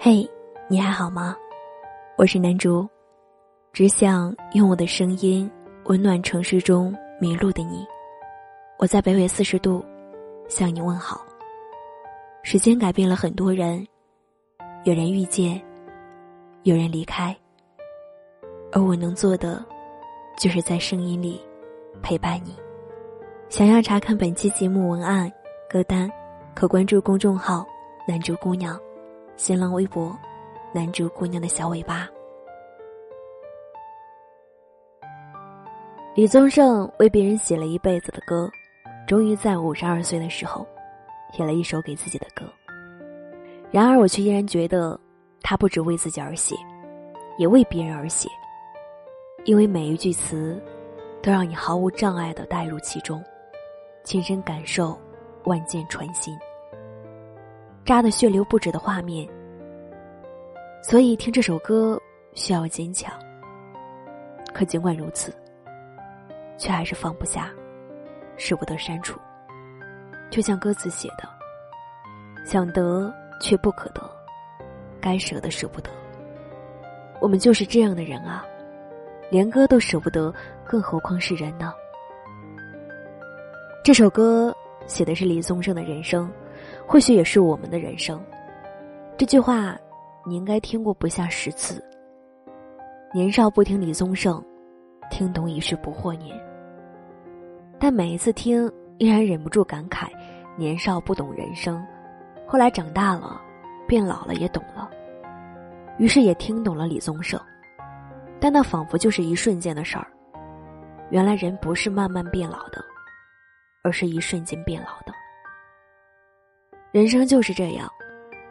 嘿，你还好吗？我是南竹，只想用我的声音温暖城市中迷路的你。我在北纬四十度向你问好。时间改变了很多人，有人遇见，有人离开，而我能做的，就是在声音里陪伴你。想要查看本期节目文案、歌单，可关注公众号“南竹姑娘”。新浪微博，男主姑娘的小尾巴。李宗盛为别人写了一辈子的歌，终于在五十二岁的时候，写了一首给自己的歌。然而，我却依然觉得，他不止为自己而写，也为别人而写，因为每一句词，都让你毫无障碍的带入其中，亲身感受，万箭穿心。扎的血流不止的画面，所以听这首歌需要坚强。可尽管如此，却还是放不下，舍不得删除。就像歌词写的：“想得却不可得，该舍的舍不得。”我们就是这样的人啊，连歌都舍不得，更何况是人呢？这首歌写的是李宗盛的人生。或许也是我们的人生。这句话，你应该听过不下十次。年少不听李宗盛，听懂已是不惑年。但每一次听，依然忍不住感慨：年少不懂人生，后来长大了，变老了也懂了。于是也听懂了李宗盛，但那仿佛就是一瞬间的事儿。原来人不是慢慢变老的，而是一瞬间变老的。人生就是这样，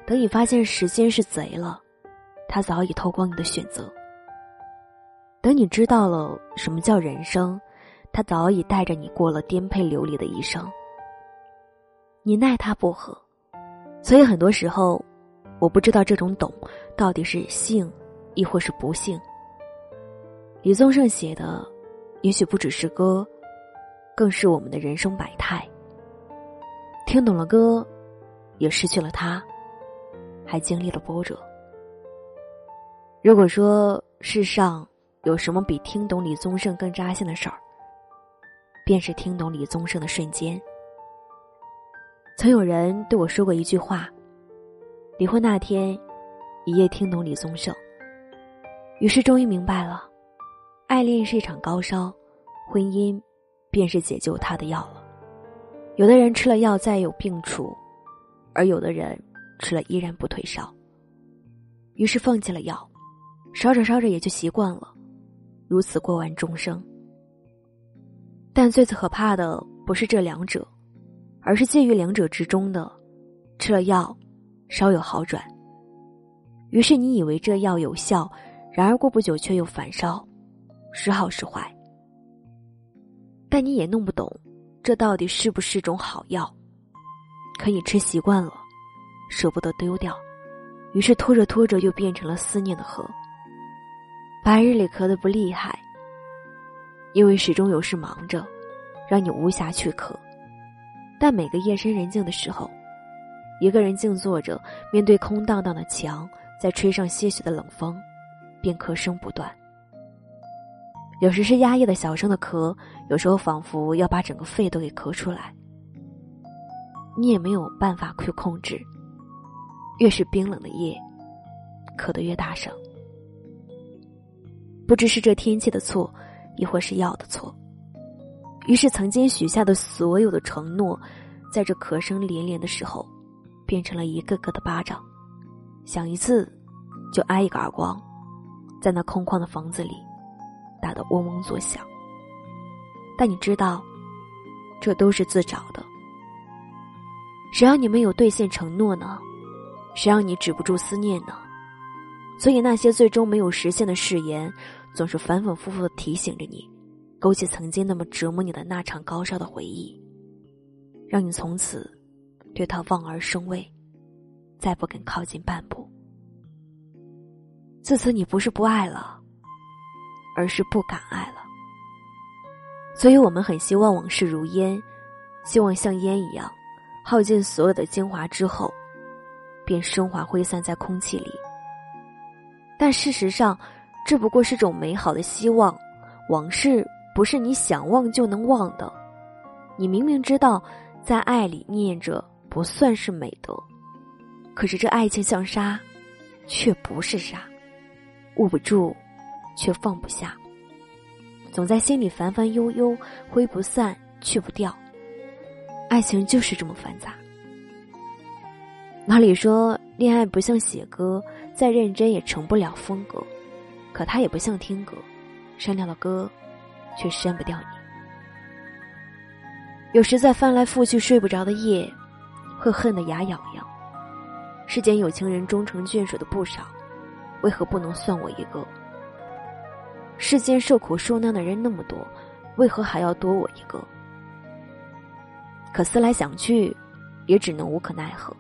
等你发现时间是贼了，他早已偷光你的选择；等你知道了什么叫人生，他早已带着你过了颠沛流离的一生。你奈他不何，所以很多时候，我不知道这种懂到底是幸，亦或是不幸。李宗盛写的，也许不只是歌，更是我们的人生百态。听懂了歌。也失去了他，还经历了波折。如果说世上有什么比听懂李宗盛更扎心的事儿，便是听懂李宗盛的瞬间。曾有人对我说过一句话：离婚那天，一夜听懂李宗盛，于是终于明白了，爱恋是一场高烧，婚姻便是解救他的药了。有的人吃了药再有病除。而有的人吃了依然不退烧，于是放弃了药，烧着烧着也就习惯了，如此过完终生。但最可怕的不是这两者，而是介于两者之中的，吃了药，稍有好转，于是你以为这药有效，然而过不久却又反烧，时好时坏。但你也弄不懂，这到底是不是种好药？可以吃习惯了，舍不得丢掉，于是拖着拖着又变成了思念的河。白日里咳得不厉害，因为始终有事忙着，让你无暇去咳。但每个夜深人静的时候，一个人静坐着，面对空荡荡的墙，再吹上些许的冷风，便咳声不断。有时是压抑的小声的咳，有时候仿佛要把整个肺都给咳出来。你也没有办法去控制，越是冰冷的夜，咳得越大声。不知是这天气的错，亦或是药的错。于是，曾经许下的所有的承诺，在这咳声连连的时候，变成了一个个的巴掌，响一次，就挨一个耳光，在那空旷的房子里，打得嗡嗡作响。但你知道，这都是自找的。谁让你没有兑现承诺呢？谁让你止不住思念呢？所以那些最终没有实现的誓言，总是反反复复的提醒着你，勾起曾经那么折磨你的那场高烧的回忆，让你从此对他望而生畏，再不肯靠近半步。自此，你不是不爱了，而是不敢爱了。所以我们很希望往事如烟，希望像烟一样。耗尽所有的精华之后，便升华挥散在空气里。但事实上，这不过是种美好的希望。往事不是你想忘就能忘的。你明明知道，在爱里念着不算是美德，可是这爱情像沙，却不是沙，握不住，却放不下，总在心里烦烦悠悠，挥不散，去不掉。爱情就是这么繁杂。老李说，恋爱不像写歌，再认真也成不了风格，可它也不像听歌，删掉了歌，却删不掉你。有时在翻来覆去睡不着的夜，会恨得牙痒痒。世间有情人终成眷属的不少，为何不能算我一个？世间受苦受难的人那么多，为何还要多我一个？可思来想去，也只能无可奈何。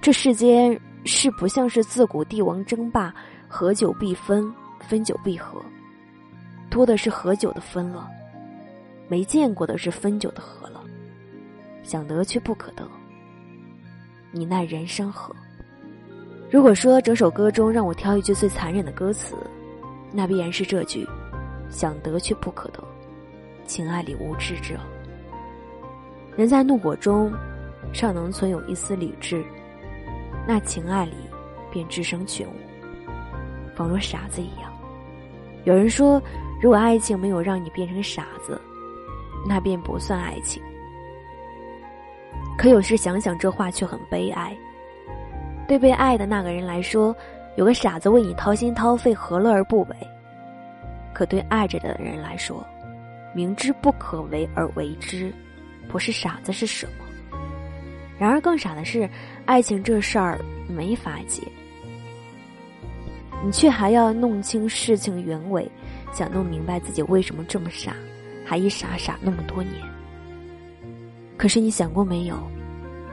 这世间是不像是自古帝王争霸，合久必分，分久必合，多的是合久的分了，没见过的是分久的合了。想得却不可得，你奈人生何？如果说整首歌中让我挑一句最残忍的歌词，那必然是这句：想得却不可得，情爱里无知者。人在怒火中，尚能存有一丝理智。那情爱里，便只生全无，仿若傻子一样。有人说，如果爱情没有让你变成傻子，那便不算爱情。可有时想想这话却很悲哀。对被爱的那个人来说，有个傻子为你掏心掏肺，何乐而不为？可对爱着的人来说，明知不可为而为之，不是傻子是什么？然而更傻的是，爱情这事儿没法解，你却还要弄清事情原委，想弄明白自己为什么这么傻，还一傻傻那么多年。可是你想过没有？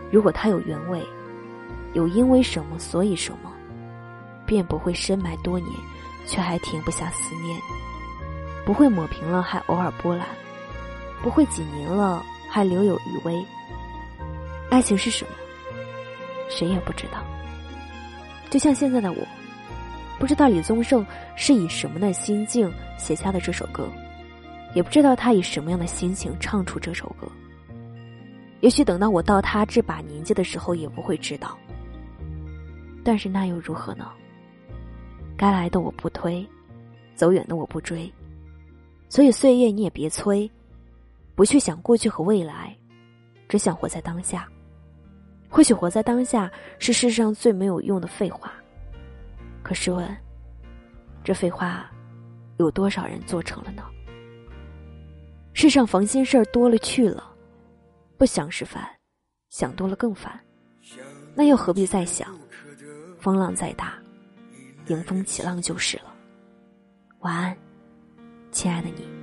如果他有原委，有因为什么所以什么，便不会深埋多年，却还停不下思念；不会抹平了还偶尔波澜；不会几年了还留有余威。爱情是什么？谁也不知道。就像现在的我，不知道李宗盛是以什么的心境写下的这首歌，也不知道他以什么样的心情唱出这首歌。也许等到我到他这把年纪的时候，也不会知道。但是那又如何呢？该来的我不推，走远的我不追，所以岁月你也别催，不去想过去和未来，只想活在当下。或许活在当下是世上最没有用的废话，可试问，这废话有多少人做成了呢？世上烦心事儿多了去了，不想是烦，想多了更烦，那又何必再想？风浪再大，迎风起浪就是了。晚安，亲爱的你。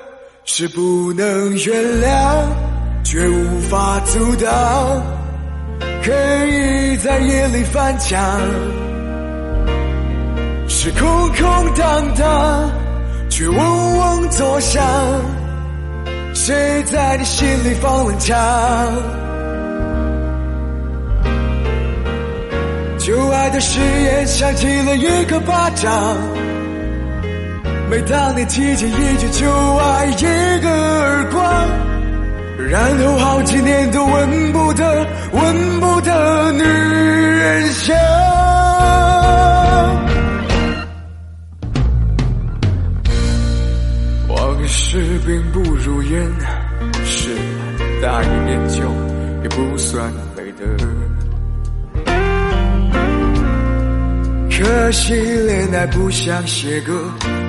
是不能原谅。却无法阻挡，可以在夜里翻墙，是空空荡荡，却嗡嗡作响。谁在你心里放冷枪？旧爱的誓言响起了一个巴掌，每当你提起一句旧爱，一个耳光。然后好几年都闻不得、闻不得女人香。往事并不如烟，是大一点酒也不算美德。可惜恋爱不像写歌，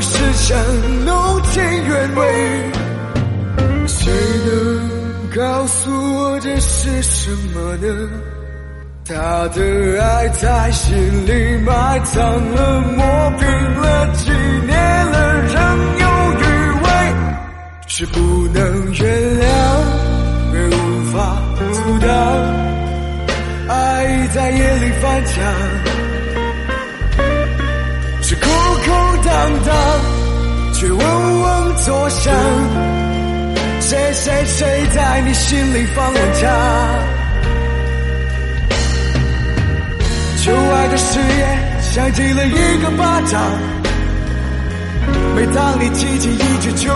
是想弄清原委，谁能告诉我这是什么呢？他的爱在心里埋藏了，磨平了，几年了，仍有余味，是不能原谅，也无法阻挡，爱在夜里翻墙，空荡荡。却嗡嗡作响，谁谁谁在你心里放了假？旧爱的誓言像极了一个巴掌，每当你记起一句就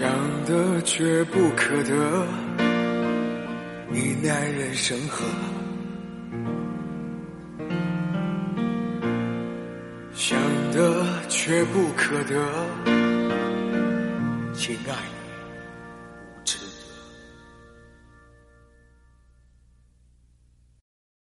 想的却不可得，你奈人生何？想得却不可得，亲爱。